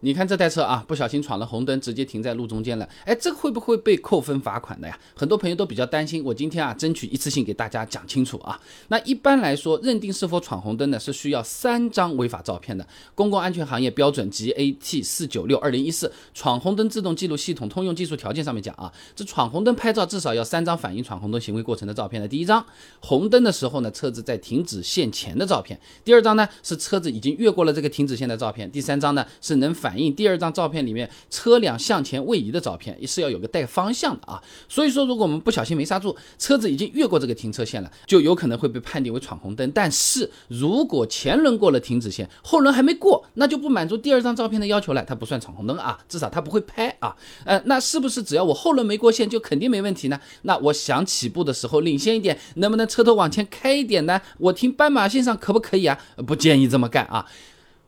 你看这台车啊，不小心闯了红灯，直接停在路中间了。哎，这个会不会被扣分罚款的呀？很多朋友都比较担心。我今天啊，争取一次性给大家讲清楚啊。那一般来说，认定是否闯红灯呢，是需要三张违法照片的。公共安全行业标准 GAT 四九六二零一四闯红灯自动记录系统通用技术条件上面讲啊，这闯红灯拍照至少要三张反映闯红灯行为过程的照片的。第一张，红灯的时候呢，车子在停止线前的照片；第二张呢，是车子已经越过了这个停止线的照片；第三张呢，是能反反映第二张照片里面车辆向前位移的照片，也是要有个带方向的啊。所以说，如果我们不小心没刹住，车子已经越过这个停车线了，就有可能会被判定为闯红灯。但是如果前轮过了停止线，后轮还没过，那就不满足第二张照片的要求了，它不算闯红灯啊，至少它不会拍啊。呃，那是不是只要我后轮没过线就肯定没问题呢？那我想起步的时候领先一点，能不能车头往前开一点呢？我停斑马线上可不可以啊？不建议这么干啊。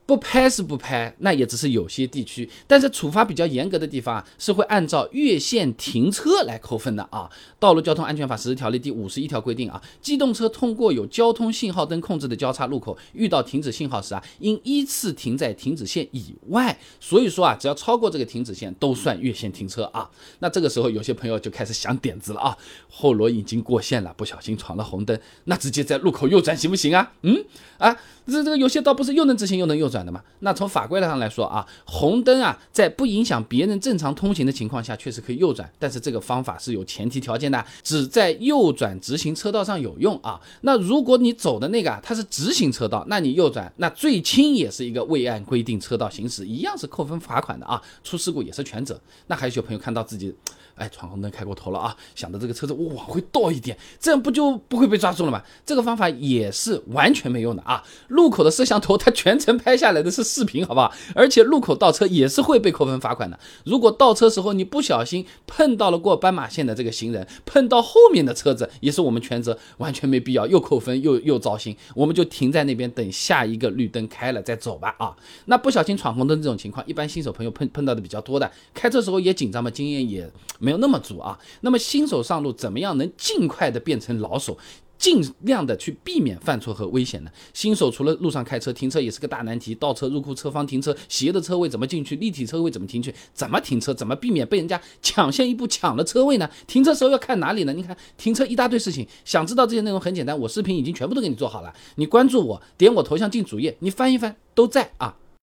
不拍是不拍，那也只是有些地区，但是处罚比较严格的地方啊，是会按照越线停车来扣分的啊。道路交通安全法实施条例第五十一条规定啊，机动车通过有交通信号灯控制的交叉路口，遇到停止信号时啊，应依次停在停止线以外。所以说啊，只要超过这个停止线，都算越线停车啊。那这个时候有些朋友就开始想点子了啊，后轮已经过线了，不小心闯了红灯，那直接在路口右转行不行啊？嗯啊，这这个有些道不是又能直行又能右转的吗？那从法规上来说啊，红灯啊，在不影响别人正常通行的情况下，确实可以右转，但是这个方法是有前提条件的，只在右转直行车道上有用啊。那如果你走的那个啊，它是直行车道，那你右转，那最轻也是一个未按规定车道行驶，一样是扣分罚款的啊。出事故也是全责。那还有些朋友看到自己。哎，闯红灯开过头了啊！想着这个车子我往回倒一点，这样不就不会被抓住了吗？这个方法也是完全没用的啊！路口的摄像头它全程拍下来的是视频，好不好？而且路口倒车也是会被扣分罚款的。如果倒车时候你不小心碰到了过斑马线的这个行人，碰到后面的车子，也是我们全责，完全没必要，又扣分又又糟心。我们就停在那边等下一个绿灯开了再走吧啊！那不小心闯红灯这种情况，一般新手朋友碰碰到的比较多的，开车时候也紧张嘛，经验也。没有那么足啊，那么新手上路怎么样能尽快的变成老手，尽量的去避免犯错和危险呢？新手除了路上开车，停车也是个大难题。倒车入库车方停车，斜的车位怎么进去？立体车位怎么停去？怎么停车？怎么避免被人家抢先一步抢了车位呢？停车时候要看哪里呢？你看停车一大堆事情，想知道这些内容很简单，我视频已经全部都给你做好了，你关注我，点我头像进主页，你翻一翻都在啊。